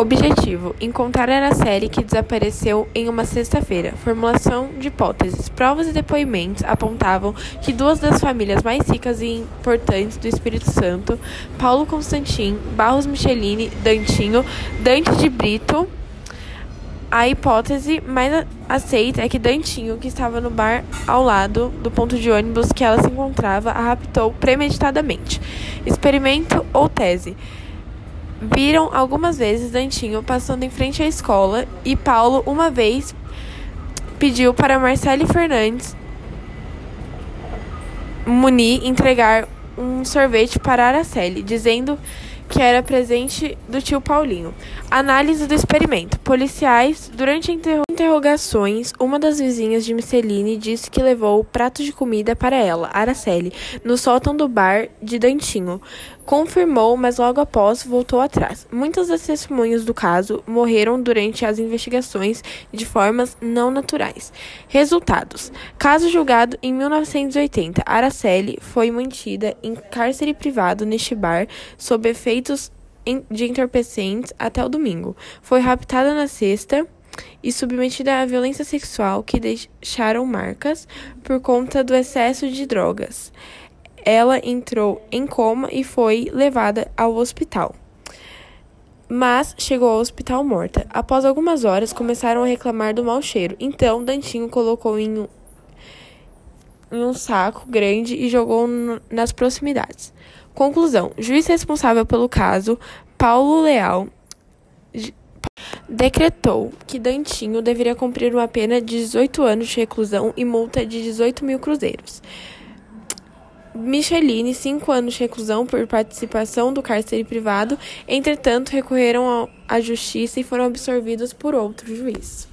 Objetivo: encontrar Araceli que desapareceu em uma sexta-feira. Formulação de hipóteses. Provas e depoimentos apontavam que duas das famílias mais ricas e importantes do Espírito Santo, Paulo Constantin, Barros Michelini, Dantinho, Dante de Brito. A hipótese mais aceita é que Dantinho, que estava no bar ao lado do ponto de ônibus que ela se encontrava, a raptou premeditadamente. Experimento ou tese. Viram algumas vezes Dantinho passando em frente à escola e Paulo, uma vez, pediu para Marcele Fernandes Muni entregar um sorvete para Araceli, dizendo que era presente do tio Paulinho. Análise do experimento. Policiais, durante interrogações, uma das vizinhas de Misceline disse que levou o prato de comida para ela, Araceli, no sótão do bar de Dantinho. Confirmou, mas logo após voltou atrás. Muitas das testemunhas do caso morreram durante as investigações de formas não naturais. Resultados: Caso julgado em 1980, Araceli foi mantida em cárcere privado neste bar sob efeitos de entorpecentes até o domingo. Foi raptada na sexta e submetida à violência sexual que deixaram marcas por conta do excesso de drogas. Ela entrou em coma e foi levada ao hospital. Mas chegou ao hospital morta. Após algumas horas, começaram a reclamar do mau cheiro. Então, Dantinho colocou em um, em um saco grande e jogou nas proximidades. Conclusão: juiz responsável pelo caso, Paulo Leal, decretou que Dantinho deveria cumprir uma pena de 18 anos de reclusão e multa de 18 mil cruzeiros. Micheline, cinco anos de reclusão por participação do cárcere privado, entretanto, recorreram à justiça e foram absorvidos por outro juiz.